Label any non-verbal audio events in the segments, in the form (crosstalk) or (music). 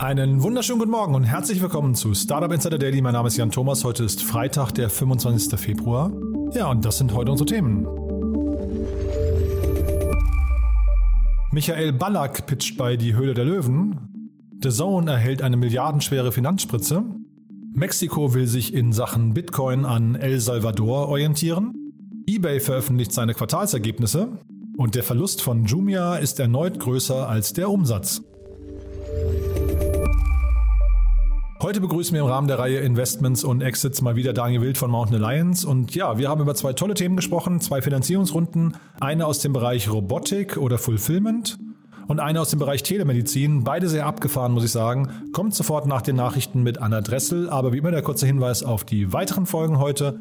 Einen wunderschönen guten Morgen und herzlich willkommen zu Startup Insider Daily. Mein Name ist Jan Thomas. Heute ist Freitag, der 25. Februar. Ja, und das sind heute unsere Themen. Michael Ballack pitcht bei Die Höhle der Löwen. The Zone erhält eine milliardenschwere Finanzspritze. Mexiko will sich in Sachen Bitcoin an El Salvador orientieren. eBay veröffentlicht seine Quartalsergebnisse. Und der Verlust von Jumia ist erneut größer als der Umsatz. Heute begrüßen wir im Rahmen der Reihe Investments und Exits mal wieder Daniel Wild von Mountain Alliance. Und ja, wir haben über zwei tolle Themen gesprochen, zwei Finanzierungsrunden, eine aus dem Bereich Robotik oder Fulfillment und eine aus dem Bereich Telemedizin. Beide sehr abgefahren, muss ich sagen. Kommt sofort nach den Nachrichten mit Anna Dressel, aber wie immer der kurze Hinweis auf die weiteren Folgen heute.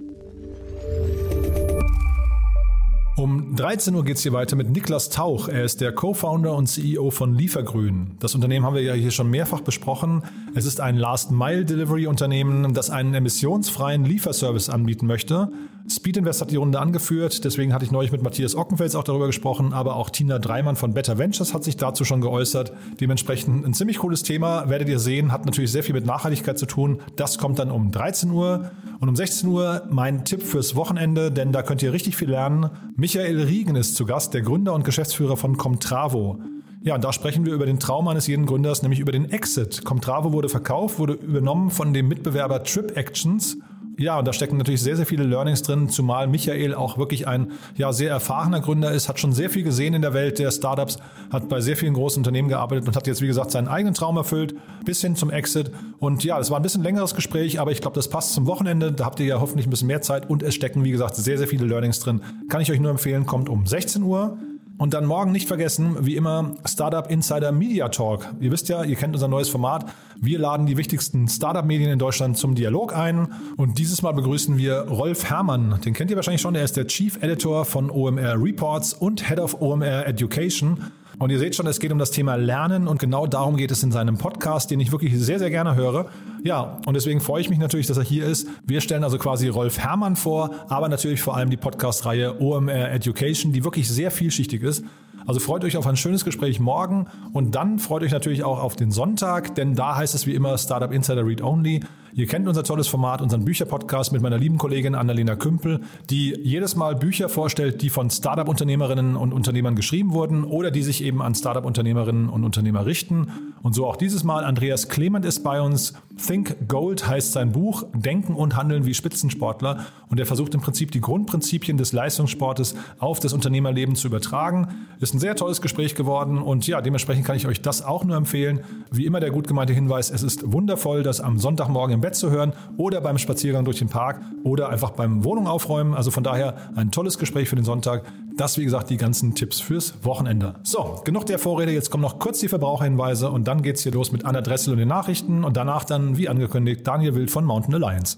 13 Uhr geht es hier weiter mit Niklas Tauch. Er ist der Co-Founder und CEO von Liefergrün. Das Unternehmen haben wir ja hier schon mehrfach besprochen. Es ist ein Last-Mile-Delivery-Unternehmen, das einen emissionsfreien Lieferservice anbieten möchte. Speed Invest hat die Runde angeführt, deswegen hatte ich neulich mit Matthias Ockenfels auch darüber gesprochen, aber auch Tina Dreimann von Better Ventures hat sich dazu schon geäußert. Dementsprechend ein ziemlich cooles Thema, werdet ihr sehen, hat natürlich sehr viel mit Nachhaltigkeit zu tun. Das kommt dann um 13 Uhr und um 16 Uhr mein Tipp fürs Wochenende, denn da könnt ihr richtig viel lernen. Michael Riegen ist zu Gast, der Gründer und Geschäftsführer von Comtravo. Ja, und da sprechen wir über den Traum eines jeden Gründers, nämlich über den Exit. Comtravo wurde verkauft, wurde übernommen von dem Mitbewerber Trip Actions ja, und da stecken natürlich sehr, sehr viele Learnings drin, zumal Michael auch wirklich ein ja, sehr erfahrener Gründer ist, hat schon sehr viel gesehen in der Welt der Startups, hat bei sehr vielen großen Unternehmen gearbeitet und hat jetzt, wie gesagt, seinen eigenen Traum erfüllt, bis hin zum Exit. Und ja, es war ein bisschen längeres Gespräch, aber ich glaube, das passt zum Wochenende. Da habt ihr ja hoffentlich ein bisschen mehr Zeit und es stecken, wie gesagt, sehr, sehr viele Learnings drin. Kann ich euch nur empfehlen, kommt um 16 Uhr. Und dann morgen nicht vergessen, wie immer, Startup Insider Media Talk. Ihr wisst ja, ihr kennt unser neues Format. Wir laden die wichtigsten Startup-Medien in Deutschland zum Dialog ein. Und dieses Mal begrüßen wir Rolf Herrmann. Den kennt ihr wahrscheinlich schon. Er ist der Chief Editor von OMR Reports und Head of OMR Education. Und ihr seht schon, es geht um das Thema Lernen und genau darum geht es in seinem Podcast, den ich wirklich sehr, sehr gerne höre. Ja, und deswegen freue ich mich natürlich, dass er hier ist. Wir stellen also quasi Rolf Herrmann vor, aber natürlich vor allem die Podcast-Reihe OMR Education, die wirklich sehr vielschichtig ist. Also freut euch auf ein schönes Gespräch morgen und dann freut euch natürlich auch auf den Sonntag, denn da heißt es wie immer Startup Insider Read Only. Ihr kennt unser tolles Format, unseren Bücherpodcast mit meiner lieben Kollegin Annalena Kümpel, die jedes Mal Bücher vorstellt, die von Startup-Unternehmerinnen und Unternehmern geschrieben wurden oder die sich eben an Startup-Unternehmerinnen und Unternehmer richten. Und so auch dieses Mal. Andreas Clement ist bei uns. Think Gold heißt sein Buch. Denken und Handeln wie Spitzensportler. Und er versucht im Prinzip die Grundprinzipien des Leistungssportes auf das Unternehmerleben zu übertragen. Ist ein sehr tolles Gespräch geworden und ja, dementsprechend kann ich euch das auch nur empfehlen. Wie immer der gut gemeinte Hinweis, es ist wundervoll, das am Sonntagmorgen im Bett zu hören oder beim Spaziergang durch den Park oder einfach beim Wohnung aufräumen. Also von daher ein tolles Gespräch für den Sonntag. Das, wie gesagt, die ganzen Tipps fürs Wochenende. So, genug der Vorrede. Jetzt kommen noch kurz die Verbraucherhinweise und dann geht's hier los mit Anna Dressel und den Nachrichten und danach dann, wie angekündigt, Daniel Wild von Mountain Alliance.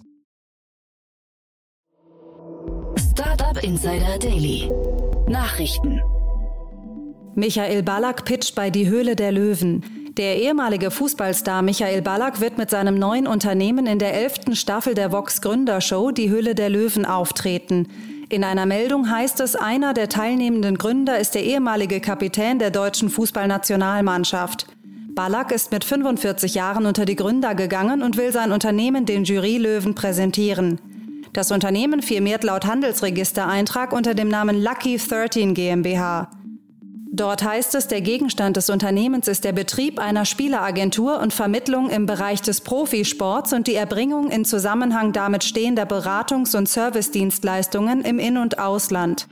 Startup Insider Daily. Nachrichten. Michael Ballack pitcht bei Die Höhle der Löwen. Der ehemalige Fußballstar Michael Ballack wird mit seinem neuen Unternehmen in der elften Staffel der Vox Gründershow Die Höhle der Löwen auftreten. In einer Meldung heißt es, einer der teilnehmenden Gründer ist der ehemalige Kapitän der deutschen Fußballnationalmannschaft. Ballack ist mit 45 Jahren unter die Gründer gegangen und will sein Unternehmen den Jurylöwen präsentieren. Das Unternehmen firmiert laut Handelsregistereintrag unter dem Namen Lucky 13 GmbH. Dort heißt es, der Gegenstand des Unternehmens ist der Betrieb einer Spieleragentur und Vermittlung im Bereich des Profisports und die Erbringung in Zusammenhang damit stehender Beratungs- und Servicedienstleistungen im In- und Ausland.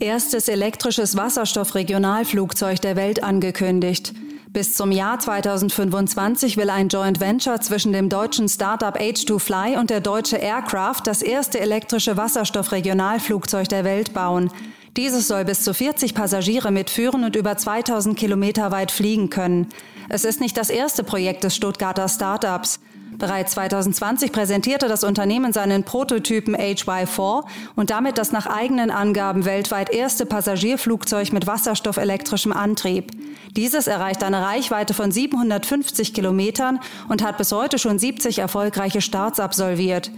Erstes elektrisches Wasserstoffregionalflugzeug der Welt angekündigt. Bis zum Jahr 2025 will ein Joint Venture zwischen dem deutschen Startup H2Fly und der Deutsche Aircraft das erste elektrische Wasserstoffregionalflugzeug der Welt bauen. Dieses soll bis zu 40 Passagiere mitführen und über 2000 Kilometer weit fliegen können. Es ist nicht das erste Projekt des Stuttgarter Startups. Bereits 2020 präsentierte das Unternehmen seinen Prototypen HY4 und damit das nach eigenen Angaben weltweit erste Passagierflugzeug mit wasserstoffelektrischem Antrieb. Dieses erreicht eine Reichweite von 750 Kilometern und hat bis heute schon 70 erfolgreiche Starts absolviert.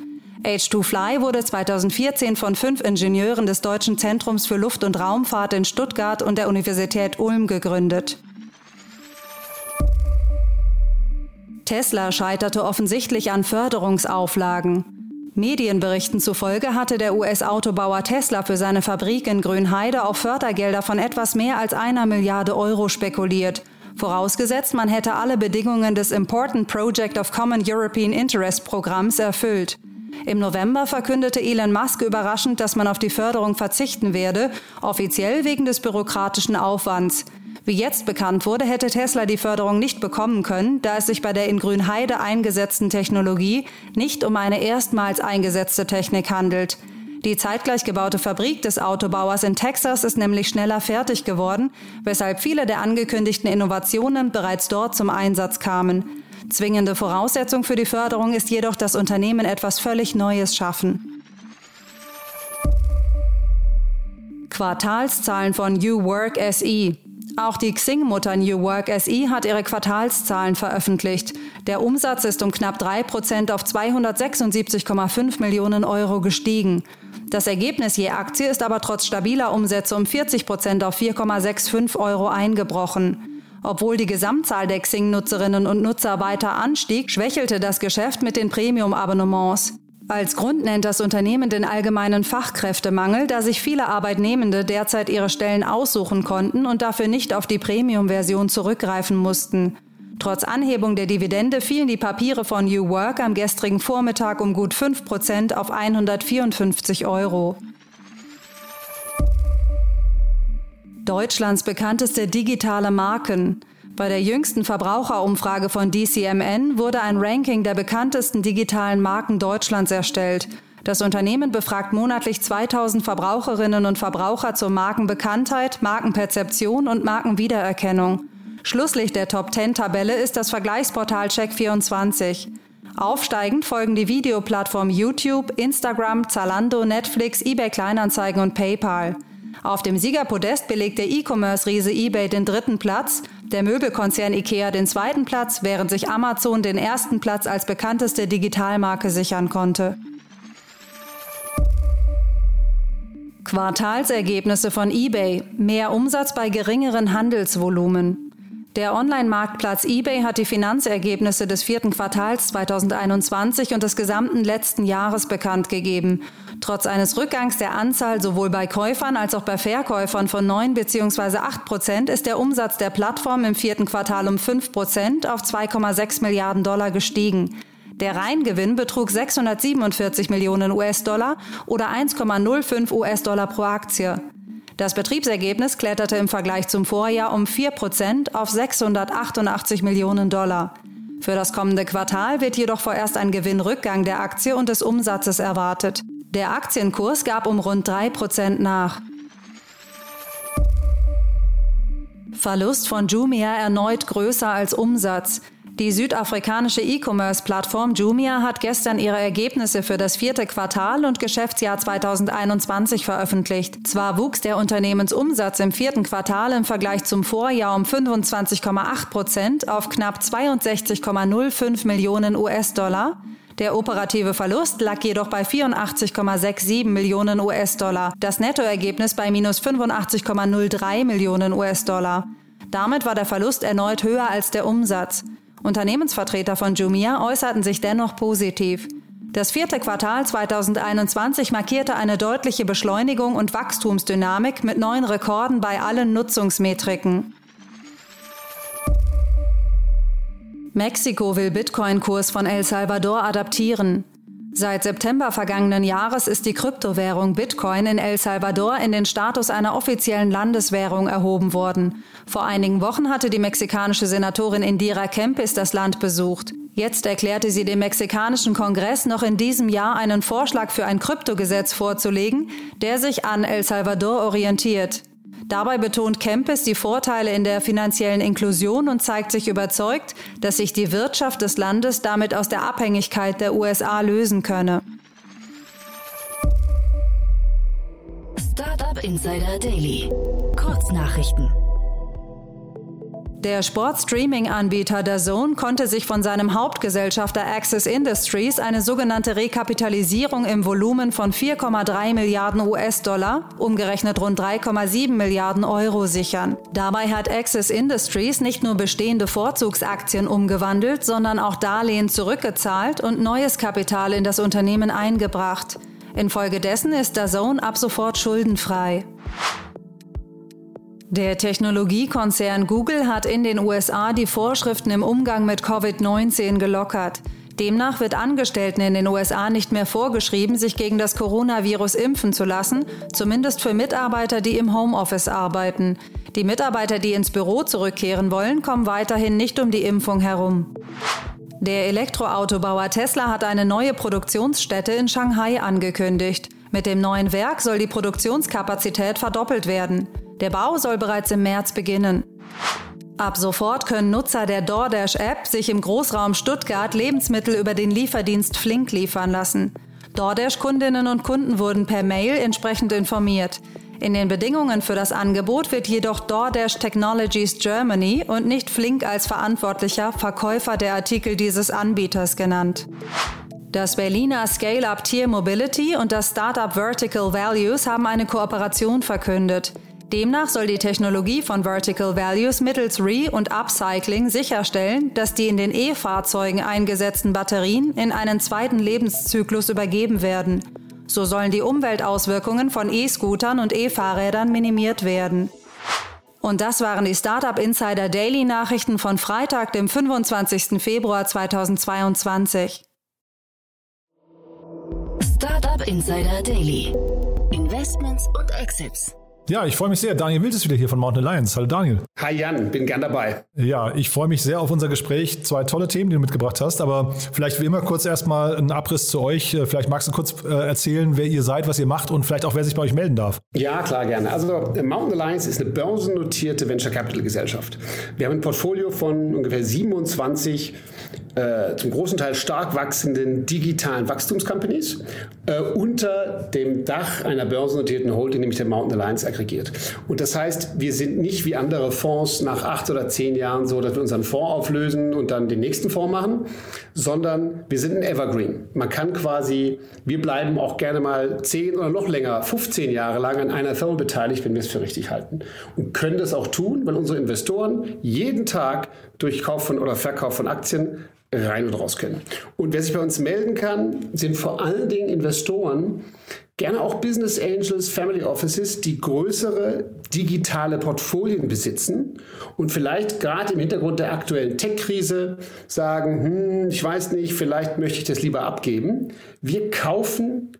H2Fly wurde 2014 von fünf Ingenieuren des Deutschen Zentrums für Luft- und Raumfahrt in Stuttgart und der Universität Ulm gegründet. Tesla scheiterte offensichtlich an Förderungsauflagen. Medienberichten zufolge hatte der US-Autobauer Tesla für seine Fabrik in Grünheide auf Fördergelder von etwas mehr als einer Milliarde Euro spekuliert. Vorausgesetzt, man hätte alle Bedingungen des Important Project of Common European Interest Programms erfüllt. Im November verkündete Elon Musk überraschend, dass man auf die Förderung verzichten werde, offiziell wegen des bürokratischen Aufwands. Wie jetzt bekannt wurde, hätte Tesla die Förderung nicht bekommen können, da es sich bei der in Grünheide eingesetzten Technologie nicht um eine erstmals eingesetzte Technik handelt. Die zeitgleich gebaute Fabrik des Autobauers in Texas ist nämlich schneller fertig geworden, weshalb viele der angekündigten Innovationen bereits dort zum Einsatz kamen. Zwingende Voraussetzung für die Förderung ist jedoch, dass Unternehmen etwas völlig Neues schaffen. Quartalszahlen von New Work SE. Auch die Xing-Mutter New Work SE hat ihre Quartalszahlen veröffentlicht. Der Umsatz ist um knapp 3 Prozent auf 276,5 Millionen Euro gestiegen. Das Ergebnis je Aktie ist aber trotz stabiler Umsätze um 40 Prozent auf 4,65 Euro eingebrochen. Obwohl die Gesamtzahl der Xing-Nutzerinnen und Nutzer weiter anstieg, schwächelte das Geschäft mit den Premium-Abonnements. Als Grund nennt das Unternehmen den allgemeinen Fachkräftemangel, da sich viele Arbeitnehmende derzeit ihre Stellen aussuchen konnten und dafür nicht auf die Premium-Version zurückgreifen mussten. Trotz Anhebung der Dividende fielen die Papiere von New Work am gestrigen Vormittag um gut 5 Prozent auf 154 Euro. Deutschlands bekannteste digitale Marken. Bei der jüngsten Verbraucherumfrage von DCMN wurde ein Ranking der bekanntesten digitalen Marken Deutschlands erstellt. Das Unternehmen befragt monatlich 2000 Verbraucherinnen und Verbraucher zur Markenbekanntheit, Markenperzeption und Markenwiedererkennung. Schlusslicht der Top 10 Tabelle ist das Vergleichsportal Check24. Aufsteigend folgen die Videoplattformen YouTube, Instagram, Zalando, Netflix, eBay Kleinanzeigen und PayPal. Auf dem Siegerpodest belegt der E-Commerce-Riese eBay den dritten Platz, der Möbelkonzern IKEA den zweiten Platz, während sich Amazon den ersten Platz als bekannteste Digitalmarke sichern konnte. Quartalsergebnisse von eBay. Mehr Umsatz bei geringeren Handelsvolumen. Der Online-Marktplatz eBay hat die Finanzergebnisse des vierten Quartals 2021 und des gesamten letzten Jahres bekannt gegeben. Trotz eines Rückgangs der Anzahl sowohl bei Käufern als auch bei Verkäufern von 9 bzw. 8 Prozent ist der Umsatz der Plattform im vierten Quartal um 5 Prozent auf 2,6 Milliarden Dollar gestiegen. Der Reingewinn betrug 647 Millionen US-Dollar oder 1,05 US-Dollar pro Aktie. Das Betriebsergebnis kletterte im Vergleich zum Vorjahr um 4 Prozent auf 688 Millionen Dollar. Für das kommende Quartal wird jedoch vorerst ein Gewinnrückgang der Aktie und des Umsatzes erwartet. Der Aktienkurs gab um rund 3 Prozent nach. Verlust von Jumia erneut größer als Umsatz. Die südafrikanische E-Commerce-Plattform Jumia hat gestern ihre Ergebnisse für das vierte Quartal und Geschäftsjahr 2021 veröffentlicht. Zwar wuchs der Unternehmensumsatz im vierten Quartal im Vergleich zum Vorjahr um 25,8 Prozent auf knapp 62,05 Millionen US-Dollar. Der operative Verlust lag jedoch bei 84,67 Millionen US-Dollar, das Nettoergebnis bei minus 85,03 Millionen US-Dollar. Damit war der Verlust erneut höher als der Umsatz. Unternehmensvertreter von Jumia äußerten sich dennoch positiv. Das vierte Quartal 2021 markierte eine deutliche Beschleunigung und Wachstumsdynamik mit neuen Rekorden bei allen Nutzungsmetriken. Mexiko will Bitcoin-Kurs von El Salvador adaptieren. Seit September vergangenen Jahres ist die Kryptowährung Bitcoin in El Salvador in den Status einer offiziellen Landeswährung erhoben worden. Vor einigen Wochen hatte die mexikanische Senatorin Indira Kempis das Land besucht. Jetzt erklärte sie dem mexikanischen Kongress noch in diesem Jahr einen Vorschlag für ein Kryptogesetz vorzulegen, der sich an El Salvador orientiert. Dabei betont Kempis die Vorteile in der finanziellen Inklusion und zeigt sich überzeugt, dass sich die Wirtschaft des Landes damit aus der Abhängigkeit der USA lösen könne. Startup Insider Daily. Kurznachrichten. Der Sportstreaming-Anbieter DAZN konnte sich von seinem Hauptgesellschafter Access Industries eine sogenannte Rekapitalisierung im Volumen von 4,3 Milliarden US-Dollar, umgerechnet rund 3,7 Milliarden Euro sichern. Dabei hat Access Industries nicht nur bestehende Vorzugsaktien umgewandelt, sondern auch Darlehen zurückgezahlt und neues Kapital in das Unternehmen eingebracht. Infolgedessen ist DAZN ab sofort schuldenfrei. Der Technologiekonzern Google hat in den USA die Vorschriften im Umgang mit Covid-19 gelockert. Demnach wird Angestellten in den USA nicht mehr vorgeschrieben, sich gegen das Coronavirus impfen zu lassen, zumindest für Mitarbeiter, die im Homeoffice arbeiten. Die Mitarbeiter, die ins Büro zurückkehren wollen, kommen weiterhin nicht um die Impfung herum. Der Elektroautobauer Tesla hat eine neue Produktionsstätte in Shanghai angekündigt. Mit dem neuen Werk soll die Produktionskapazität verdoppelt werden. Der Bau soll bereits im März beginnen. Ab sofort können Nutzer der DoorDash-App sich im Großraum Stuttgart Lebensmittel über den Lieferdienst Flink liefern lassen. DoorDash-Kundinnen und Kunden wurden per Mail entsprechend informiert. In den Bedingungen für das Angebot wird jedoch DoorDash Technologies Germany und nicht Flink als verantwortlicher Verkäufer der Artikel dieses Anbieters genannt. Das Berliner Scale-Up Tier Mobility und das Startup Vertical Values haben eine Kooperation verkündet. Demnach soll die Technologie von Vertical Values mittels Re- und Upcycling sicherstellen, dass die in den E-Fahrzeugen eingesetzten Batterien in einen zweiten Lebenszyklus übergeben werden. So sollen die Umweltauswirkungen von E-Scootern und E-Fahrrädern minimiert werden. Und das waren die Startup Insider Daily Nachrichten von Freitag, dem 25. Februar 2022. Startup Insider Daily. Investments und Exits. Ja, ich freue mich sehr. Daniel Wild ist wieder hier von Mountain Alliance. Hallo Daniel. Hi Jan, bin gern dabei. Ja, ich freue mich sehr auf unser Gespräch. Zwei tolle Themen, die du mitgebracht hast. Aber vielleicht wie immer kurz erstmal ein Abriss zu euch. Äh, vielleicht magst du kurz äh, erzählen, wer ihr seid, was ihr macht und vielleicht auch, wer sich bei euch melden darf. Ja, klar, gerne. Also Mountain Alliance ist eine börsennotierte Venture Capital Gesellschaft. Wir haben ein Portfolio von ungefähr 27 äh, zum großen Teil stark wachsenden digitalen Wachstumscompanies äh, unter dem Dach einer börsennotierten Holding, nämlich der Mountain Alliance, aggregiert. Und das heißt, wir sind nicht wie andere Fonds nach acht oder zehn Jahren so, dass wir unseren Fonds auflösen und dann den nächsten Fonds machen, sondern wir sind ein Evergreen. Man kann quasi, wir bleiben auch gerne mal zehn oder noch länger, 15 Jahre lang an einer Firma beteiligt, wenn wir es für richtig halten. Und können das auch tun, weil unsere Investoren jeden Tag durch Kauf von oder Verkauf von Aktien rein und raus können. Und wer sich bei uns melden kann, sind vor allen Dingen Investoren, gerne auch Business Angels, Family Offices, die größere digitale Portfolien besitzen und vielleicht gerade im Hintergrund der aktuellen Tech-Krise sagen, hm, ich weiß nicht, vielleicht möchte ich das lieber abgeben. Wir kaufen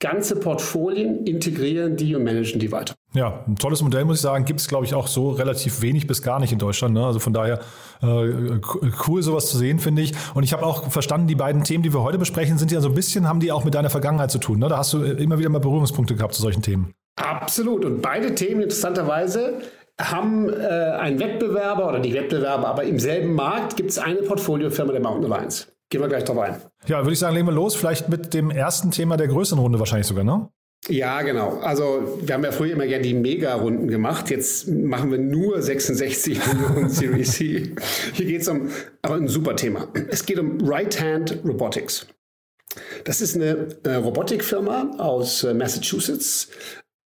ganze Portfolien, integrieren die und managen die weiter. Ja, ein tolles Modell, muss ich sagen, gibt es, glaube ich, auch so relativ wenig bis gar nicht in Deutschland. Ne? Also von daher äh, cool, sowas zu sehen, finde ich. Und ich habe auch verstanden, die beiden Themen, die wir heute besprechen, sind ja so ein bisschen, haben die auch mit deiner Vergangenheit zu tun. Ne? Da hast du immer wieder mal Berührungspunkte gehabt zu solchen Themen. Absolut. Und beide Themen interessanterweise haben äh, einen Wettbewerber oder die Wettbewerber, aber im selben Markt gibt es eine Portfoliofirma der Mountain Alliance. Gehen wir gleich drauf ein. Ja, würde ich sagen, legen wir los. Vielleicht mit dem ersten Thema der größeren Runde wahrscheinlich sogar, ne? Ja, genau. Also wir haben ja früher immer gerne die Mega-Runden gemacht. Jetzt machen wir nur 66 Millionen (laughs) Series C. Hier geht es um aber ein super Thema. Es geht um Right-Hand Robotics. Das ist eine äh, Robotikfirma aus äh, Massachusetts,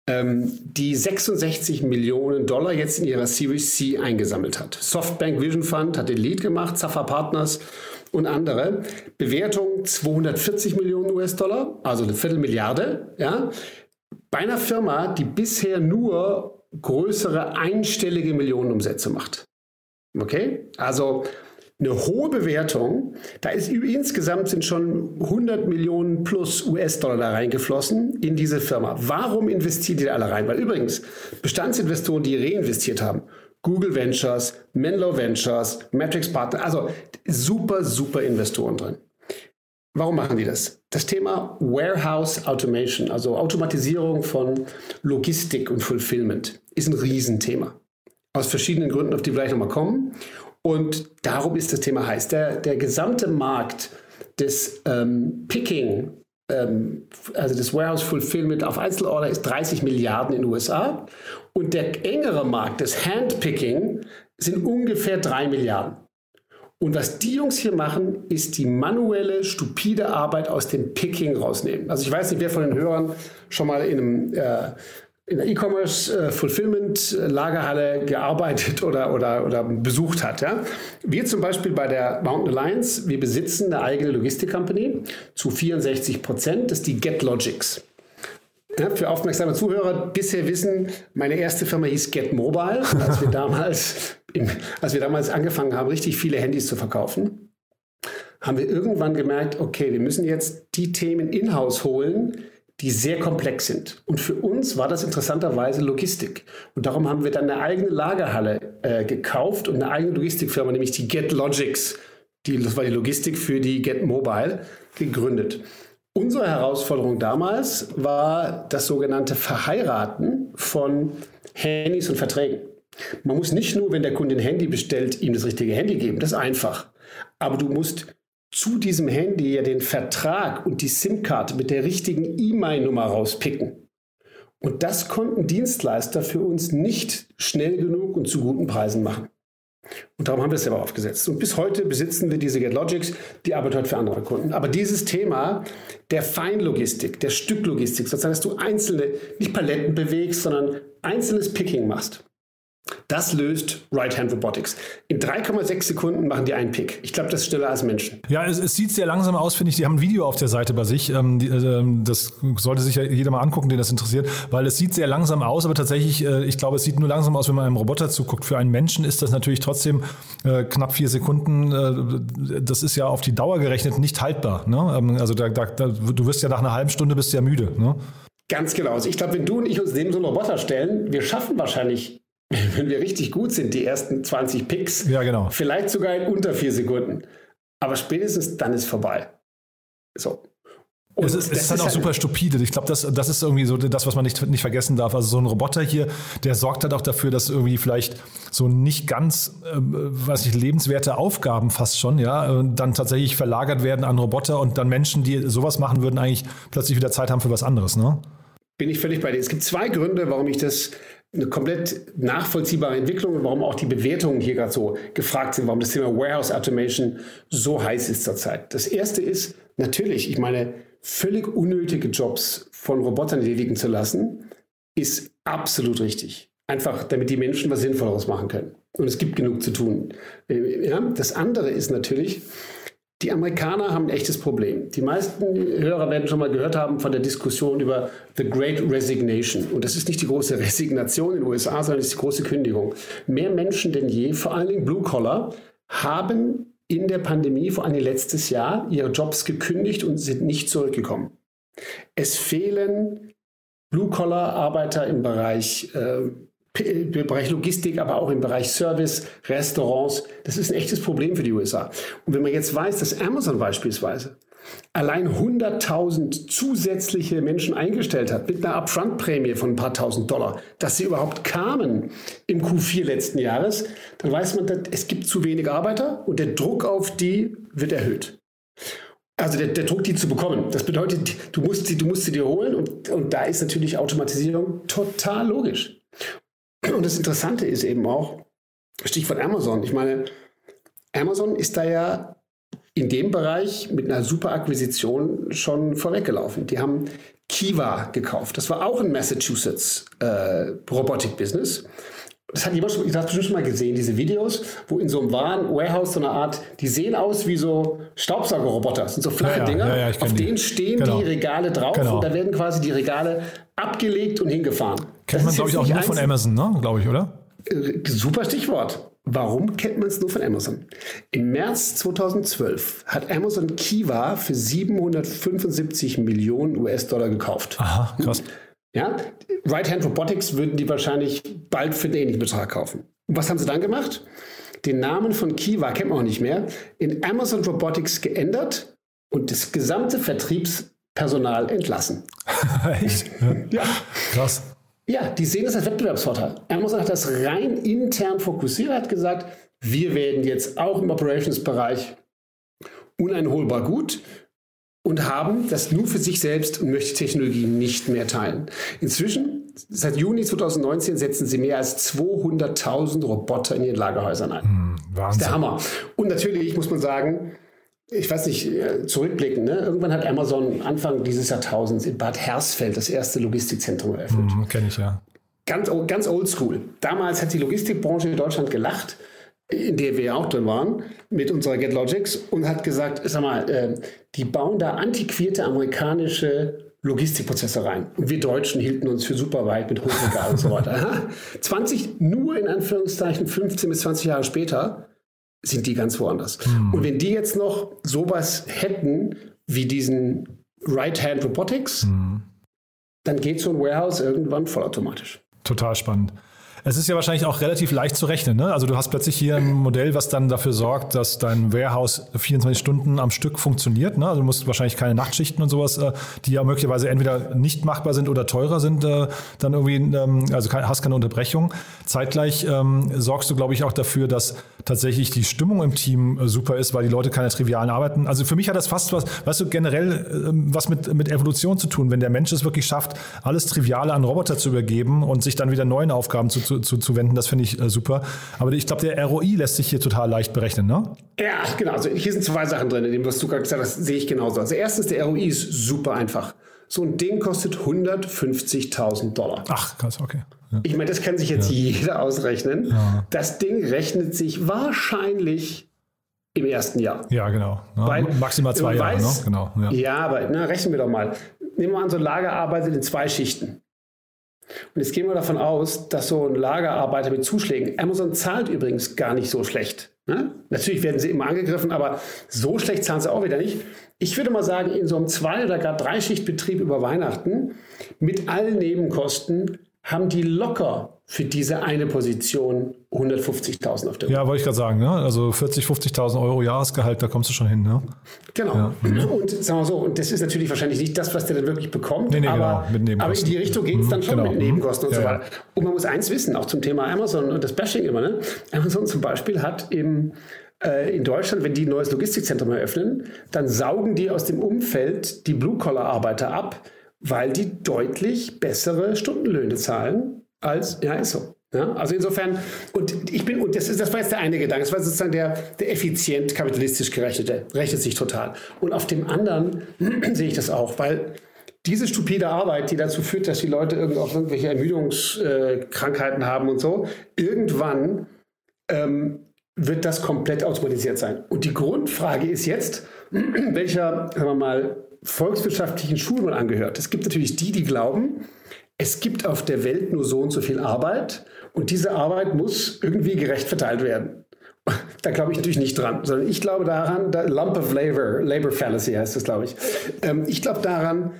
ähm, die 66 Millionen Dollar jetzt in ihrer Series C eingesammelt hat. Softbank Vision Fund hat den Lead gemacht, Zaffa Partners und andere. Bewertung 240 Millionen US-Dollar, also eine Viertelmilliarde. Ja? Bei einer Firma, die bisher nur größere einstellige Millionenumsätze macht. Okay? Also eine hohe Bewertung. Da ist insgesamt sind schon 100 Millionen plus US-Dollar da reingeflossen in diese Firma. Warum investieren die da alle rein? Weil übrigens Bestandsinvestoren, die reinvestiert haben, Google Ventures, Menlo Ventures, Matrix Partner, also super, super Investoren drin. Warum machen die das? Das Thema Warehouse Automation, also Automatisierung von Logistik und Fulfillment, ist ein Riesenthema. Aus verschiedenen Gründen, auf die wir gleich nochmal kommen. Und darum ist das Thema heiß. Der, der gesamte Markt des ähm, Picking, ähm, also des Warehouse Fulfillment auf Einzelorder ist 30 Milliarden in den USA. Und der engere Markt des Handpicking sind ungefähr 3 Milliarden. Und was die Jungs hier machen, ist die manuelle, stupide Arbeit aus dem Picking rausnehmen. Also ich weiß nicht, wer von den Hörern schon mal in einem äh, in der E-Commerce äh, äh, gearbeitet oder, oder, oder besucht hat. Ja? Wir zum Beispiel bei der Mountain Alliance, wir besitzen eine eigene Logistik-Company zu 64 Prozent, das ist die GetLogics. Ja, für aufmerksame Zuhörer bisher wissen, meine erste Firma hieß Get Mobile, als wir (laughs) damals, im, als wir damals angefangen haben, richtig viele Handys zu verkaufen, haben wir irgendwann gemerkt, okay, wir müssen jetzt die Themen in-house holen, die sehr komplex sind. Und für uns war das interessanterweise Logistik. Und darum haben wir dann eine eigene Lagerhalle äh, gekauft und eine eigene Logistikfirma, nämlich die Get Logics, die, das war die Logistik für die Get Mobile, gegründet. Unsere Herausforderung damals war das sogenannte Verheiraten von Handys und Verträgen. Man muss nicht nur, wenn der Kunde ein Handy bestellt, ihm das richtige Handy geben. Das ist einfach. Aber du musst zu diesem Handy ja den Vertrag und die SIM-Karte mit der richtigen E-Mail-Nummer rauspicken. Und das konnten Dienstleister für uns nicht schnell genug und zu guten Preisen machen. Und darum haben wir es selber aufgesetzt. Und bis heute besitzen wir diese GetLogics, die arbeitet heute für andere Kunden. Aber dieses Thema der Feinlogistik, der Stücklogistik, sozusagen, dass du einzelne, nicht Paletten bewegst, sondern einzelnes Picking machst, das löst Right-Hand Robotics. In 3,6 Sekunden machen die einen Pick. Ich glaube, das ist schneller als Menschen. Ja, es, es, sieht sehr langsam aus, finde ich. Die haben ein Video auf der Seite bei sich. Ähm, die, äh, das sollte sich ja jeder mal angucken, den das interessiert, weil es sieht sehr langsam aus, aber tatsächlich, äh, ich glaube, es sieht nur langsam aus, wenn man einem Roboter zuguckt. Für einen Menschen ist das natürlich trotzdem äh, knapp vier Sekunden. Äh, das ist ja auf die Dauer gerechnet nicht haltbar. Ne? Ähm, also da, da, da, du wirst ja nach einer halben Stunde bist ja müde. Ne? Ganz genau. Also ich glaube, wenn du und ich uns neben so einen Roboter stellen, wir schaffen wahrscheinlich (laughs) wenn wir richtig gut sind, die ersten 20 Picks. Ja, genau. Vielleicht sogar in unter vier Sekunden. Aber spätestens dann ist vorbei. So. Und es ist, es ist halt auch halt super stupide. Ich glaube, das, das ist irgendwie so das, was man nicht, nicht vergessen darf. Also so ein Roboter hier, der sorgt halt auch dafür, dass irgendwie vielleicht so nicht ganz, äh, weiß ich, lebenswerte Aufgaben fast schon, ja, dann tatsächlich verlagert werden an Roboter und dann Menschen, die sowas machen würden, eigentlich plötzlich wieder Zeit haben für was anderes, ne? Bin ich völlig bei dir. Es gibt zwei Gründe, warum ich das eine komplett nachvollziehbare Entwicklung und warum auch die Bewertungen hier gerade so gefragt sind, warum das Thema Warehouse Automation so heiß ist zurzeit. Das erste ist natürlich, ich meine, völlig unnötige Jobs von Robotern erledigen zu lassen, ist absolut richtig. Einfach, damit die Menschen was Sinnvolleres machen können. Und es gibt genug zu tun. Ja, das andere ist natürlich, die Amerikaner haben ein echtes Problem. Die meisten Hörer werden schon mal gehört haben von der Diskussion über The Great Resignation. Und das ist nicht die große (laughs) Resignation in den USA, sondern das ist die große Kündigung. Mehr Menschen denn je, vor allen Dingen Blue Collar, haben in der Pandemie, vor allem letztes Jahr, ihre Jobs gekündigt und sind nicht zurückgekommen. Es fehlen Blue-Collar-Arbeiter im Bereich äh, im Bereich Logistik, aber auch im Bereich Service, Restaurants. Das ist ein echtes Problem für die USA. Und wenn man jetzt weiß, dass Amazon beispielsweise allein 100.000 zusätzliche Menschen eingestellt hat mit einer Upfront-Prämie von ein paar tausend Dollar, dass sie überhaupt kamen im Q4 letzten Jahres, dann weiß man, es gibt zu wenig Arbeiter und der Druck auf die wird erhöht. Also der, der, Druck, die zu bekommen. Das bedeutet, du musst sie, du musst sie dir holen und, und da ist natürlich Automatisierung total logisch. Und das Interessante ist eben auch, Stichwort Amazon. Ich meine, Amazon ist da ja in dem Bereich mit einer super Akquisition schon vorweggelaufen. Die haben Kiva gekauft. Das war auch ein Massachusetts äh, Robotik-Business. Das hat jemand schon, ich bestimmt schon mal gesehen, diese Videos, wo in so einem wahren Warehouse so eine Art, die sehen aus wie so Staubsaugerroboter. Das sind so flache ja, ja, Dinger. Ja, auf denen stehen genau. die Regale drauf genau. und da werden quasi die Regale abgelegt und hingefahren. Kennt man, glaube ich, auch nur von Amazon, ne? glaube ich, oder? Äh, super Stichwort. Warum kennt man es nur von Amazon? Im März 2012 hat Amazon Kiva für 775 Millionen US-Dollar gekauft. Aha, krass. Ja, Right-Hand Robotics würden die wahrscheinlich bald für einen ähnlichen Betrag kaufen. Und was haben sie dann gemacht? Den Namen von Kiva kennt man auch nicht mehr, in Amazon Robotics geändert und das gesamte Vertriebspersonal entlassen. (laughs) Echt? Ja. Krass. Ja, die sehen das als Wettbewerbsvorteil. Amazon hat das rein intern fokussiert, hat gesagt, wir werden jetzt auch im Operations-Bereich uneinholbar gut und haben das nur für sich selbst und möchte Technologie nicht mehr teilen. Inzwischen, seit Juni 2019, setzen sie mehr als 200.000 Roboter in ihren Lagerhäusern ein. Hm, Wahnsinn. Das ist der Hammer. Und natürlich muss man sagen, ich weiß nicht, äh, zurückblicken, ne? irgendwann hat Amazon Anfang dieses Jahrtausends in Bad Hersfeld das erste Logistikzentrum eröffnet. Hm, Kenne ich ja. Ganz, ganz oldschool. Damals hat die Logistikbranche in Deutschland gelacht in der wir auch drin waren, mit unserer GetLogics und hat gesagt, sag mal, äh, die bauen da antiquierte amerikanische Logistikprozesse rein. Und wir Deutschen hielten uns für super weit mit Hochregal und so weiter. (laughs) 20, nur in Anführungszeichen 15 bis 20 Jahre später sind die ganz woanders. Hm. Und wenn die jetzt noch sowas hätten wie diesen Right-Hand Robotics, hm. dann geht so ein Warehouse irgendwann vollautomatisch. Total spannend. Es ist ja wahrscheinlich auch relativ leicht zu rechnen. Ne? Also du hast plötzlich hier ein Modell, was dann dafür sorgt, dass dein Warehouse 24 Stunden am Stück funktioniert. Ne? Also du musst wahrscheinlich keine Nachtschichten und sowas, äh, die ja möglicherweise entweder nicht machbar sind oder teurer sind, äh, dann irgendwie, ähm, also hast keine Unterbrechung. Zeitgleich ähm, sorgst du, glaube ich, auch dafür, dass tatsächlich die Stimmung im Team äh, super ist, weil die Leute keine trivialen Arbeiten. Also für mich hat das fast was, weißt du, generell ähm, was mit, mit Evolution zu tun, wenn der Mensch es wirklich schafft, alles Triviale an Roboter zu übergeben und sich dann wieder neuen Aufgaben zu, zu zu, zu, wenden. Das finde ich äh, super. Aber ich glaube, der ROI lässt sich hier total leicht berechnen, ne? Ja, genau. Also hier sind zwei Sachen drin, in dem, was du gerade gesagt hast, sehe ich genauso. Also erstens, der ROI ist super einfach. So ein Ding kostet 150.000 Dollar. Ach, krass, okay. Ja. Ich meine, das kann sich jetzt ja. jeder ausrechnen. Ja. Das Ding rechnet sich wahrscheinlich im ersten Jahr. Ja, genau. Weil, maximal zwei Jahre, weiß, ne? genau. Ja, ja aber na, rechnen wir doch mal. Nehmen wir an, so ein Lager arbeitet in zwei Schichten. Und jetzt gehen wir davon aus, dass so ein Lagerarbeiter mit Zuschlägen, Amazon zahlt übrigens gar nicht so schlecht. Ne? Natürlich werden sie immer angegriffen, aber so schlecht zahlen sie auch wieder nicht. Ich würde mal sagen, in so einem Zwei- oder gar Dreischichtbetrieb über Weihnachten mit allen Nebenkosten haben die locker für diese eine Position 150.000 auf der Uhr. Ja, wollte ich gerade sagen, ne? also 40, 50.000 Euro Jahresgehalt, da kommst du schon hin. Ne? Genau. Ja. Und sagen wir so, und das ist natürlich wahrscheinlich nicht das, was der dann wirklich bekommt, nee, nee, aber, genau, aber in die Richtung geht es dann schon genau. mit Nebenkosten und ja, so weiter. Und man muss eins wissen, auch zum Thema Amazon und das Bashing immer. Ne? Amazon zum Beispiel hat im äh, in Deutschland, wenn die ein neues Logistikzentrum eröffnen, dann saugen die aus dem Umfeld die Blue-Collar-Arbeiter ab, weil die deutlich bessere Stundenlöhne zahlen als, ja, ist so. Ja, also insofern, und ich bin, und das, ist, das war jetzt der eine Gedanke, das war sozusagen der, der effizient kapitalistisch gerechnete, rechnet sich total. Und auf dem anderen (clears throat) sehe ich das auch, weil diese stupide Arbeit, die dazu führt, dass die Leute auch irgendwelche Ermüdungskrankheiten äh, haben und so, irgendwann ähm, wird das komplett automatisiert sein. Und die Grundfrage ist jetzt, (clears throat) welcher, sagen wir mal, volkswirtschaftlichen Schule angehört. Es gibt natürlich die, die glauben, es gibt auf der Welt nur so und so viel Arbeit und diese Arbeit muss irgendwie gerecht verteilt werden. (laughs) Da glaube ich natürlich nicht dran, sondern ich glaube daran, da, Lump of Labor, Labor Fallacy heißt das, glaube ich. Ähm, ich glaube daran,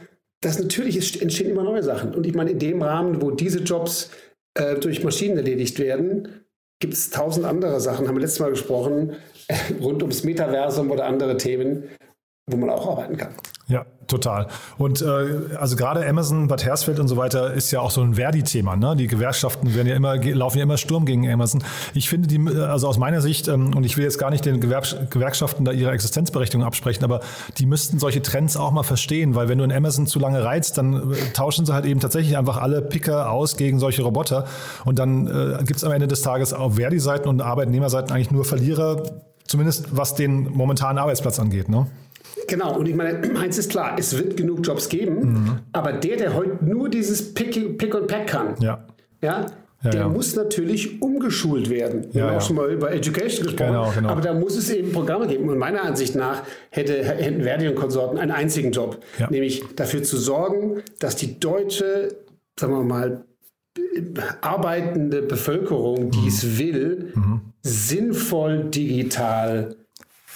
dass natürlich entstehen immer neue Sachen. Und ich meine, in dem Rahmen, wo diese Jobs äh, durch Maschinen erledigt werden, gibt es tausend andere Sachen, haben wir letztes Mal gesprochen, (laughs) rund ums Metaversum oder andere Themen, wo man auch arbeiten kann. Ja, total. Und äh, also gerade Amazon, Bad Hersfeld und so weiter ist ja auch so ein Verdi-Thema. Ne? Die Gewerkschaften werden ja immer, laufen ja immer Sturm gegen Amazon. Ich finde die, also aus meiner Sicht, ähm, und ich will jetzt gar nicht den Gewerk Gewerkschaften da ihre Existenzberechtigung absprechen, aber die müssten solche Trends auch mal verstehen, weil wenn du in Amazon zu lange reizt, dann äh, tauschen sie halt eben tatsächlich einfach alle Picker aus gegen solche Roboter. Und dann äh, gibt es am Ende des Tages auf Verdi-Seiten und Arbeitnehmerseiten eigentlich nur Verlierer, zumindest was den momentanen Arbeitsplatz angeht. Ne? Genau, und ich meine, (clears throat) eins ist klar, es wird genug Jobs geben, mhm. aber der, der heute nur dieses Pick, Pick und Pack kann, ja. Ja, ja, der ja. muss natürlich umgeschult werden. Wir ja, haben auch schon mal über Education gesprochen. Genau, genau. Aber da muss es eben Programme geben. Und meiner Ansicht nach hätte, hätten Verdi und Konsorten einen einzigen Job, nämlich dafür zu sorgen, dass die deutsche, sagen wir mal, arbeitende Bevölkerung, die mhm. es will, mhm. sinnvoll digital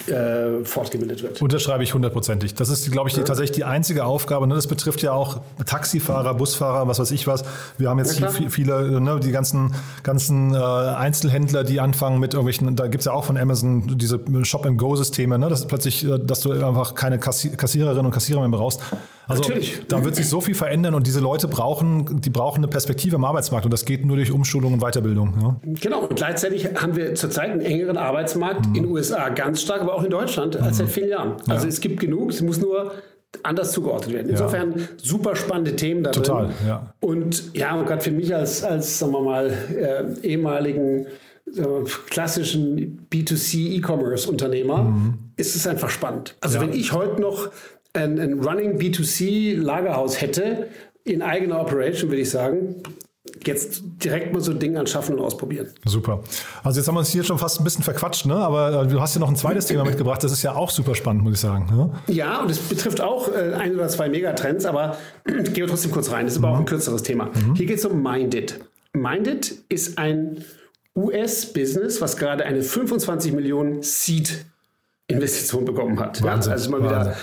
äh, fortgebildet wird. Unterschreibe ich hundertprozentig. Das ist, glaube ich, die, tatsächlich die einzige Aufgabe. Ne? Das betrifft ja auch Taxifahrer, Busfahrer, was weiß ich was. Wir haben jetzt ja, viele, ne, die ganzen, ganzen äh, Einzelhändler, die anfangen mit irgendwelchen, da gibt es ja auch von Amazon diese Shop-and-Go-Systeme, ne? dass plötzlich, äh, dass du einfach keine Kassi Kassiererinnen und Kassierer mehr brauchst. Also Natürlich. da wird sich so viel verändern und diese Leute brauchen, die brauchen eine Perspektive im Arbeitsmarkt und das geht nur durch Umschulung und Weiterbildung. Ja? Genau, und gleichzeitig haben wir zurzeit einen engeren Arbeitsmarkt mhm. in den USA ganz stark, aber auch in Deutschland als mhm. seit vielen Jahren. Also ja. es gibt genug, es muss nur anders zugeordnet werden. Insofern ja. super spannende Themen da Total, drin. ja. Und ja, und gerade für mich als, als sagen wir mal, äh, ehemaligen klassischen B2C E-Commerce-Unternehmer mhm. ist es einfach spannend. Also ja. wenn ich heute noch ein, ein Running B2C-Lagerhaus hätte, in eigener Operation, würde ich sagen, jetzt direkt mal so ein Ding anschaffen und ausprobieren. Super. Also jetzt haben wir uns hier schon fast ein bisschen verquatscht, ne? aber äh, du hast ja noch ein zweites Thema mitgebracht, das ist ja auch super spannend, muss ich sagen. Ne? Ja, und es betrifft auch äh, ein oder zwei Megatrends, aber (clears throat) gehen wir trotzdem kurz rein. Das ist mhm. aber auch ein kürzeres Thema. Mhm. Hier geht es um Minded. Minded ist ein US-Business, was gerade eine 25 Millionen Seed Investition bekommen hat. Wahnsinn, ja, also mal wieder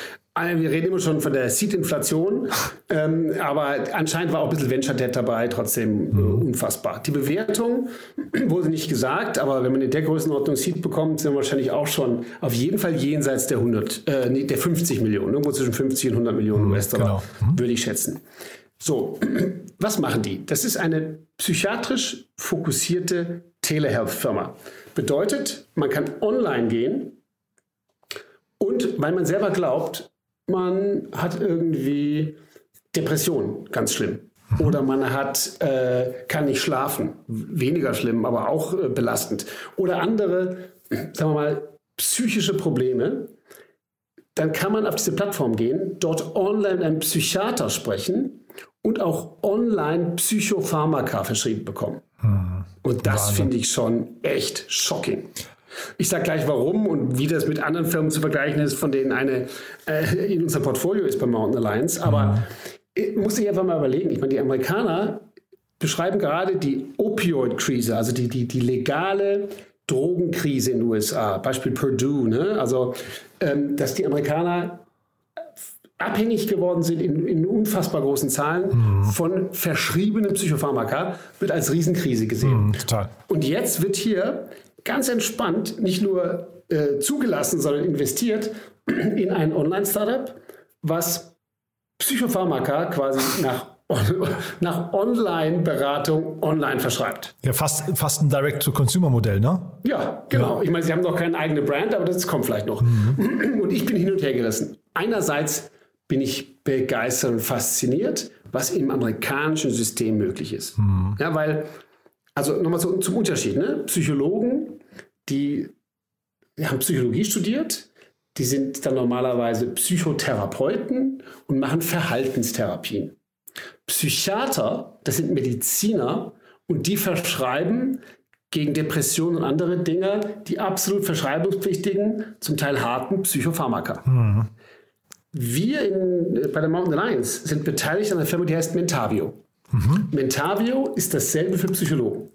wir reden immer schon von der Seed-Inflation, (laughs) ähm, aber anscheinend war auch ein bisschen Venture Debt dabei, trotzdem äh, mhm. unfassbar. Die Bewertung (clears throat) wurde nicht gesagt, aber wenn man in der Größenordnung Seed bekommt, sind wir wahrscheinlich auch schon auf jeden Fall jenseits der 100, äh, der 50 Millionen, irgendwo zwischen 50 und 100 Millionen mhm, US-Dollar, genau. mhm. würde ich schätzen. So, (clears throat) was machen die? Das ist eine psychiatrisch fokussierte Telehealth-Firma. Bedeutet, man kann online gehen und weil man selber glaubt, man hat irgendwie Depression, ganz schlimm. Mhm. Oder man hat, äh, kann nicht schlafen, weniger schlimm, aber auch äh, belastend. Oder andere, sagen wir mal, psychische Probleme. Dann kann man auf diese Plattform gehen, dort online mit einem Psychiater sprechen und auch online Psychopharmaka verschrieben bekommen. Mhm. Und das finde ich schon echt shocking. Ich sage gleich warum und wie das mit anderen Firmen zu vergleichen ist, von denen eine äh, in unserem Portfolio ist bei Mountain Alliance. Aber mhm. muss ich einfach mal überlegen. Ich meine, die Amerikaner beschreiben gerade die Opioid-Krise, also die, die, die legale Drogenkrise in den USA. Beispiel Purdue. Ne? Also, ähm, dass die Amerikaner abhängig geworden sind in, in unfassbar großen Zahlen mhm. von verschriebenen Psychopharmaka, wird als Riesenkrise gesehen. Mhm, total. Und jetzt wird hier ganz entspannt nicht nur äh, zugelassen, sondern investiert (clears throat) in ein Online-Startup, was Psychopharmaka quasi nach (laughs) nach Online-Beratung online verschreibt. Ja, fast, fast ein Direct-to-Consumer-Modell, ne? Ja, genau. Ja. Ich meine, sie haben noch keine eigene Brand, aber das kommt vielleicht noch. Mhm. (clears throat) Und ich bin hin und her gerissen. Einerseits bin ich begeistert und fasziniert, was im amerikanischen System möglich ist. Mhm. Ja, weil, also nochmal so, zum Unterschied, ne? Psychologen die haben Psychologie studiert, die sind dann normalerweise Psychotherapeuten und machen Verhaltenstherapien. Psychiater, das sind Mediziner und die verschreiben gegen Depressionen und andere Dinge die absolut verschreibungspflichtigen, zum Teil harten Psychopharmaka. Mhm. Wir in, bei der Mountain Alliance sind beteiligt an einer Firma, die heißt Mentavio. Mhm. Mentavio ist dasselbe für Psychologen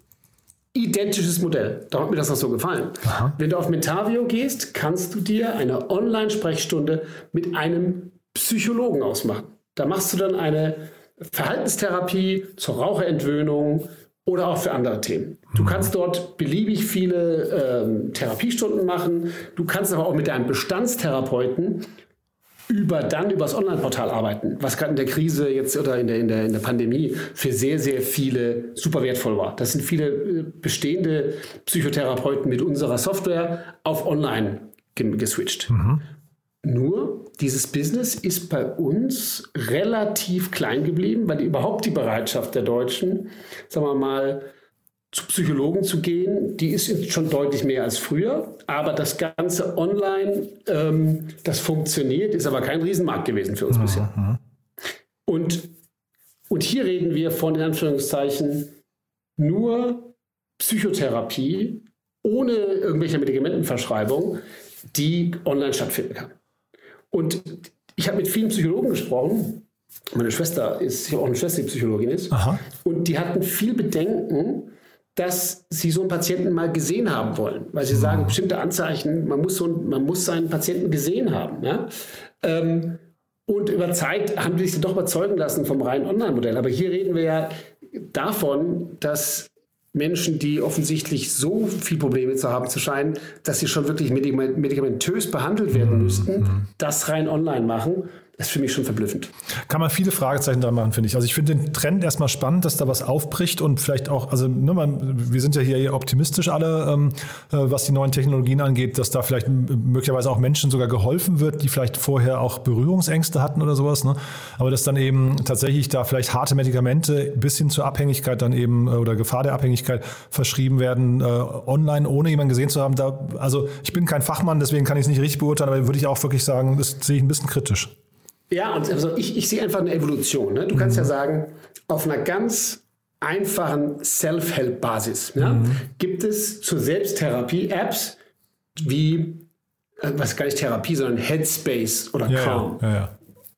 identisches Modell. Da hat mir das auch so gefallen. Aha. Wenn du auf Mentavio gehst, kannst du dir eine Online-Sprechstunde mit einem Psychologen ausmachen. Da machst du dann eine Verhaltenstherapie zur Raucherentwöhnung oder auch für andere Themen. Du mhm. kannst dort beliebig viele ähm, Therapiestunden machen. Du kannst aber auch mit deinem Bestandstherapeuten über dann über das Online-Portal arbeiten, was gerade in der Krise jetzt oder in der, in, der, in der Pandemie für sehr, sehr viele super wertvoll war. Das sind viele äh, bestehende Psychotherapeuten mit unserer Software auf Online geswitcht. Mhm. Nur dieses Business ist bei uns relativ klein geblieben, weil überhaupt die Bereitschaft der Deutschen, sagen wir mal, zu Psychologen zu gehen, die ist schon deutlich mehr als früher. Aber das Ganze online, ähm, das funktioniert, ist aber kein Riesenmarkt gewesen für uns mhm. bisher. Und, und hier reden wir von, in Anführungszeichen, nur Psychotherapie ohne irgendwelche Medikamentenverschreibung, die online stattfinden kann. Und ich habe mit vielen Psychologen gesprochen. Meine Schwester ist, ich habe auch eine Schwester, die Psychologin ist. Aha. Und die hatten viel Bedenken, dass sie so einen Patienten mal gesehen haben wollen, weil sie sagen, bestimmte Anzeichen, man muss, so, man muss seinen Patienten gesehen haben. Ja? Ähm, und über Zeit haben die sich doch überzeugen lassen vom reinen Online-Modell. Aber hier reden wir ja davon, dass Menschen, die offensichtlich so viel Probleme zu haben zu scheinen, dass sie schon wirklich medikamentös behandelt werden mhm. müssten, das rein online machen. Ist für mich schon verblüffend. Kann man viele Fragezeichen dran machen, finde ich. Also ich finde den Trend erstmal spannend, dass da was aufbricht und vielleicht auch, also ne, man, wir sind ja hier optimistisch alle, ähm, äh, was die neuen Technologien angeht, dass da vielleicht möglicherweise auch Menschen sogar geholfen wird, die vielleicht vorher auch Berührungsängste hatten oder sowas. Ne? Aber dass dann eben tatsächlich da vielleicht harte Medikamente bis hin zur Abhängigkeit dann eben äh, oder Gefahr der Abhängigkeit verschrieben werden, äh, online, ohne jemanden gesehen zu haben. Da, also ich bin kein Fachmann, deswegen kann ich es nicht richtig beurteilen, aber würde ich auch wirklich sagen, das sehe ich ein bisschen kritisch. Ja, und also ich, ich sehe einfach eine Evolution. Ne? Du kannst ja mhm. sagen, auf einer ganz einfachen Self-Help-Basis ja, mhm. gibt es zur Selbsttherapie Apps wie, äh, was gar nicht Therapie, sondern Headspace oder ja, Calm. Ja, ja,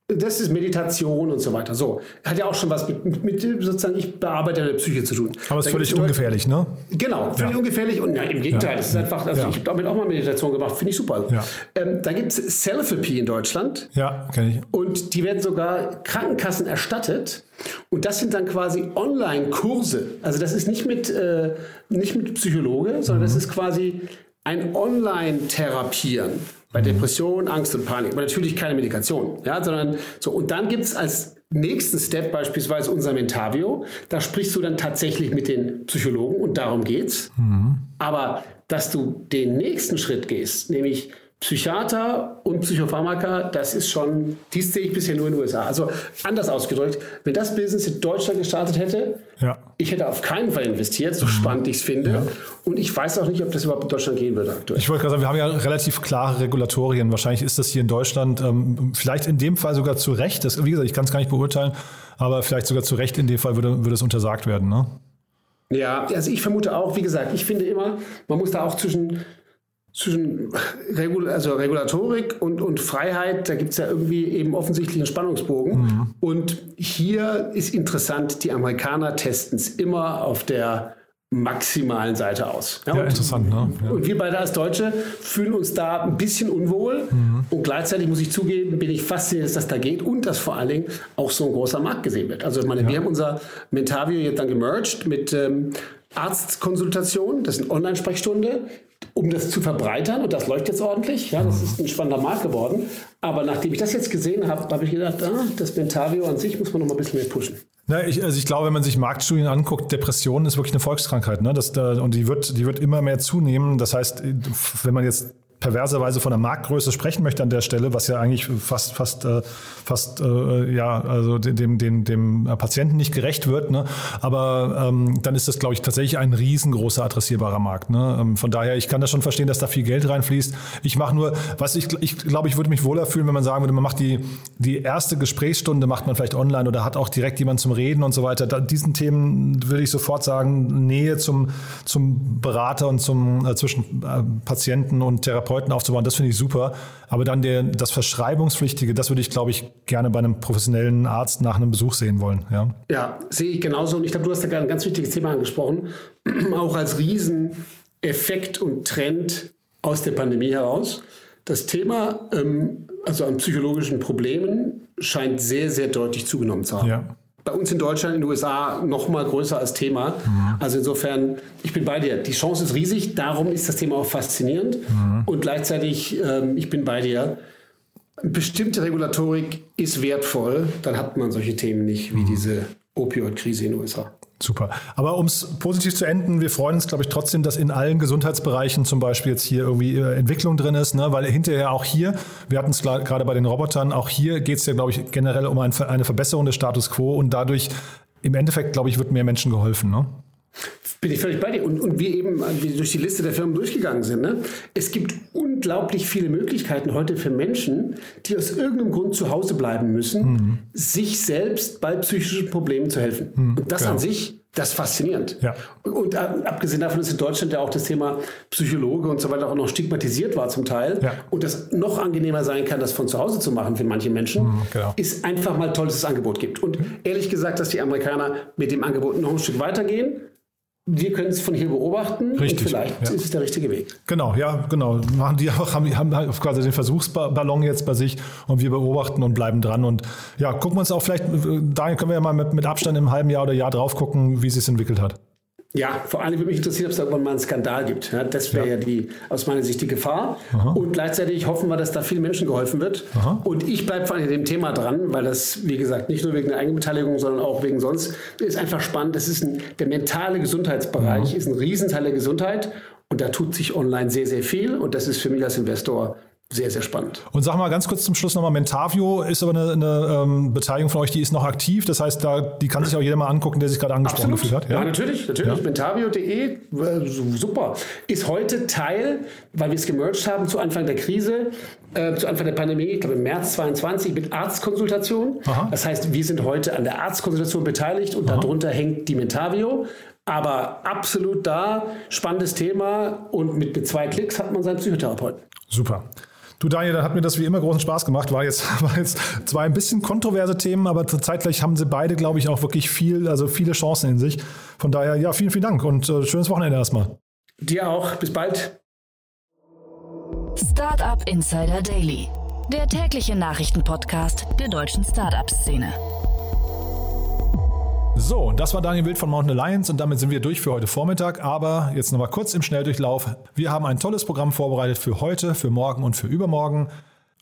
das ist Meditation und so weiter. So, hat ja auch schon was mit, mit sozusagen, ich bearbeite eine Psyche zu tun. Aber es ist völlig ungefährlich, ne? Genau, völlig ja. ungefährlich und ja, im Gegenteil, ja. es ist einfach, also ja. ich habe damit auch mal Meditation gemacht, finde ich super. Ja. Ähm, da gibt es Selfie in Deutschland. Ja, kenne ich. Und die werden sogar Krankenkassen erstattet. Und das sind dann quasi Online-Kurse. Also das ist nicht mit, äh, nicht mit Psychologe, sondern mhm. das ist quasi ein Online-Therapieren. Bei mhm. Depression, Angst und Panik. Aber natürlich keine Medikation. Ja, sondern so. Und dann gibt es als nächsten Step beispielsweise unser Mentavio. Da sprichst du dann tatsächlich mit den Psychologen und darum geht's. Mhm. Aber dass du den nächsten Schritt gehst, nämlich Psychiater und Psychopharmaka, das ist schon, dies sehe ich bisher nur in den USA. Also anders ausgedrückt, wenn das Business in Deutschland gestartet hätte, ja. ich hätte auf keinen Fall investiert, so mhm. spannend ich es finde. Ja. Und ich weiß auch nicht, ob das überhaupt in Deutschland gehen würde aktuell. Ich wollte gerade sagen, wir haben ja relativ klare Regulatorien. Wahrscheinlich ist das hier in Deutschland ähm, vielleicht in dem Fall sogar zu Recht. Das, wie gesagt, ich kann es gar nicht beurteilen, aber vielleicht sogar zu Recht in dem Fall würde, würde es untersagt werden. Ne? Ja, also ich vermute auch, wie gesagt, ich finde immer, man muss da auch zwischen zwischen Regul also Regulatorik und, und Freiheit, da gibt es ja irgendwie eben offensichtlich einen Spannungsbogen. Mhm. Und hier ist interessant, die Amerikaner testen es immer auf der maximalen Seite aus. Ja, ja und, interessant. Ne? Ja. Und wir beide als Deutsche fühlen uns da ein bisschen unwohl. Mhm. Und gleichzeitig muss ich zugeben, bin ich fasziniert, dass das da geht und dass vor allen Dingen auch so ein großer Markt gesehen wird. Also ich meine, ja. wir haben unser Mentavio jetzt dann gemerged mit ähm, Arztkonsultation, das ist eine Online-Sprechstunde, um das zu verbreitern. Und das läuft jetzt ordentlich. Ja, das ist ein spannender Markt geworden. Aber nachdem ich das jetzt gesehen habe, habe ich gedacht, ah, das Mentavio an sich muss man noch mal ein bisschen mehr pushen. Na, ich, also ich glaube, wenn man sich Marktstudien anguckt, Depression ist wirklich eine Volkskrankheit. Ne? Das, da, und die wird, die wird immer mehr zunehmen. Das heißt, wenn man jetzt perverserweise von der Marktgröße sprechen möchte an der Stelle, was ja eigentlich fast fast äh, fast äh, ja also dem dem dem Patienten nicht gerecht wird. Ne? Aber ähm, dann ist das glaube ich tatsächlich ein riesengroßer adressierbarer Markt. Ne? Ähm, von daher ich kann das schon verstehen, dass da viel Geld reinfließt. Ich mache nur, was ich ich glaube ich würde mich wohler fühlen, wenn man sagen würde, man macht die die erste Gesprächsstunde macht man vielleicht online oder hat auch direkt jemand zum Reden und so weiter. Da, diesen Themen würde ich sofort sagen Nähe zum zum Berater und zum äh, zwischen äh, Patienten und Therapeuten Therapeuten aufzubauen, das finde ich super. Aber dann der, das Verschreibungspflichtige, das würde ich, glaube ich, gerne bei einem professionellen Arzt nach einem Besuch sehen wollen. Ja, ja sehe ich genauso. Und ich glaube, du hast da gerade ein ganz wichtiges Thema angesprochen. (clears throat) Auch als Rieseneffekt und Trend aus der Pandemie heraus. Das Thema, ähm, also an psychologischen Problemen, scheint sehr, sehr deutlich zugenommen zu haben. Ja bei uns in Deutschland, in den USA noch mal größer als Thema. Mhm. Also insofern, ich bin bei dir. Die Chance ist riesig, darum ist das Thema auch faszinierend. Mhm. Und gleichzeitig, ähm, ich bin bei dir. Bestimmte Regulatorik ist wertvoll, dann hat man solche Themen nicht wie mhm. diese Opioid-Krise in den USA. Super. Aber um es positiv zu enden, wir freuen uns, glaube ich, trotzdem, dass in allen Gesundheitsbereichen zum Beispiel jetzt hier irgendwie äh, Entwicklung drin ist, ne? weil hinterher auch hier, wir hatten es gerade bei den Robotern, auch hier geht es ja, glaube ich, generell um ein, eine Verbesserung des Status quo und dadurch im Endeffekt, glaube ich, wird mehr Menschen geholfen. Ne? Bin ich völlig bei dir. Und, und wir eben wie durch die Liste der Firmen durchgegangen sind. Ne? Es gibt unglaublich viele Möglichkeiten heute für Menschen, die aus irgendeinem Grund zu Hause bleiben müssen, mhm. sich selbst bei psychischen Problemen zu helfen. Mhm, und das genau. an sich, das ist faszinierend. Ja. Und äh, abgesehen davon ist in Deutschland ja auch das Thema Psychologe und so weiter auch noch stigmatisiert war zum Teil. Ja. Und das noch angenehmer sein kann, das von zu Hause zu machen für manche Menschen, mhm, genau. ist einfach mal toll, dass es Angebot gibt. Und ehrlich gesagt, dass die Amerikaner mit dem Angebot noch ein Stück weitergehen wir können es von hier beobachten Richtig, und vielleicht ja. ist es der richtige Weg. Genau, ja, genau. Machen die auch, haben, haben quasi den Versuchsballon jetzt bei sich und wir beobachten und bleiben dran. Und ja, gucken wir uns auch vielleicht, Daniel, können wir ja mal mit, mit Abstand im halben Jahr oder Jahr drauf gucken, wie es sich entwickelt hat. Ja, vor allem würde mich interessieren, ob es irgendwann mal einen Skandal gibt. Ja, das wäre ja. ja. die, aus meiner Sicht die Gefahr. Aha. Und gleichzeitig hoffen wir, dass da vielen Menschen geholfen wird. Aha. Und ich bleibe vor allem dem Thema dran, weil das, wie gesagt, nicht nur wegen der Eigenbeteiligung, sondern auch wegen sonst, ist einfach spannend. Das ist ein, der mentale Gesundheitsbereich, Aha. ist ein Riesenteil der Gesundheit. Und da tut sich online sehr, sehr viel. Und das ist für mich als Investor sehr, sehr spannend. Und sag mal ganz kurz zum Schluss nochmal, Mentavio ist aber eine, eine ähm, Beteiligung von euch, die ist noch aktiv. Das heißt, da, die kann sich auch jeder mal angucken, der sich gerade angesprochen Absolut. gefühlt hat. Ja, ja natürlich, natürlich. Ja. Mentavio.de, äh, super. Ist heute Teil, weil wir es gemerged haben zu Anfang der Krise, äh, zu Anfang der Pandemie, ich glaube im März 22 mit Arztkonsultation. Aha. Das heißt, wir sind heute an der Arztkonsultation beteiligt und Aha. darunter hängt die Mentavio. Aber absolut da, spannendes Thema und mit, mit zwei Klicks hat man seinen Psychotherapeuten. Super. Du Daniel, dann hat mir das wie immer großen Spaß gemacht. War jetzt, (laughs) war jetzt zwar ein bisschen kontroverse Themen, aber zeitgleich haben sie beide, glaube ich, auch wirklich viel, also viele Chancen in sich. Von daher, ja, vielen, vielen Dank und äh, schönes Wochenende erstmal. Dir auch. Bis bald. Startup Insider Daily, der tägliche Nachrichtenpodcast der deutschen Startup-Szene. So, das war Daniel Wild von Mountain Alliance und damit sind wir durch für heute Vormittag. Aber jetzt nochmal kurz im Schnelldurchlauf. Wir haben ein tolles Programm vorbereitet für heute, für morgen und für übermorgen.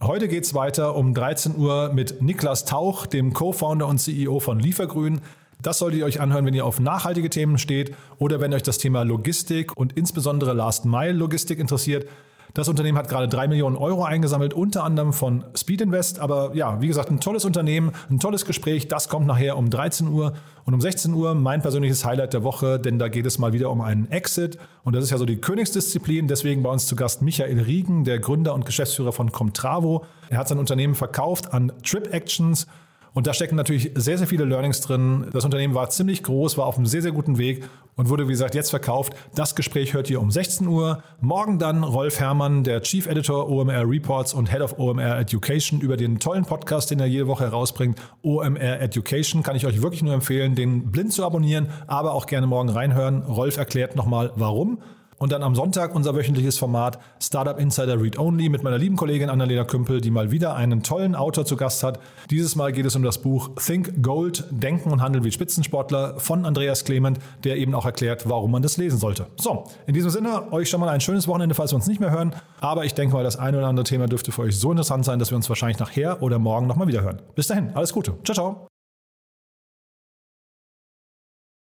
Heute geht es weiter um 13 Uhr mit Niklas Tauch, dem Co-Founder und CEO von Liefergrün. Das solltet ihr euch anhören, wenn ihr auf nachhaltige Themen steht oder wenn euch das Thema Logistik und insbesondere Last-Mile-Logistik interessiert. Das Unternehmen hat gerade drei Millionen Euro eingesammelt, unter anderem von Speed Invest. Aber ja, wie gesagt, ein tolles Unternehmen, ein tolles Gespräch. Das kommt nachher um 13 Uhr und um 16 Uhr mein persönliches Highlight der Woche, denn da geht es mal wieder um einen Exit. Und das ist ja so die Königsdisziplin. Deswegen bei uns zu Gast Michael Riegen, der Gründer und Geschäftsführer von Comtravo. Er hat sein Unternehmen verkauft an Trip Actions und da stecken natürlich sehr, sehr viele Learnings drin. Das Unternehmen war ziemlich groß, war auf einem sehr, sehr guten Weg und wurde, wie gesagt, jetzt verkauft. Das Gespräch hört ihr um 16 Uhr. Morgen dann Rolf Herrmann, der Chief Editor OMR Reports und Head of OMR Education über den tollen Podcast, den er jede Woche herausbringt. OMR Education kann ich euch wirklich nur empfehlen, den blind zu abonnieren, aber auch gerne morgen reinhören. Rolf erklärt nochmal, warum. Und dann am Sonntag unser wöchentliches Format Startup Insider Read Only mit meiner lieben Kollegin Annalena Kümpel, die mal wieder einen tollen Autor zu Gast hat. Dieses Mal geht es um das Buch Think Gold, Denken und Handeln wie Spitzensportler von Andreas Clement, der eben auch erklärt, warum man das lesen sollte. So, in diesem Sinne, euch schon mal ein schönes Wochenende, falls wir uns nicht mehr hören. Aber ich denke mal, das eine oder andere Thema dürfte für euch so interessant sein, dass wir uns wahrscheinlich nachher oder morgen nochmal wieder hören. Bis dahin, alles Gute. Ciao, ciao.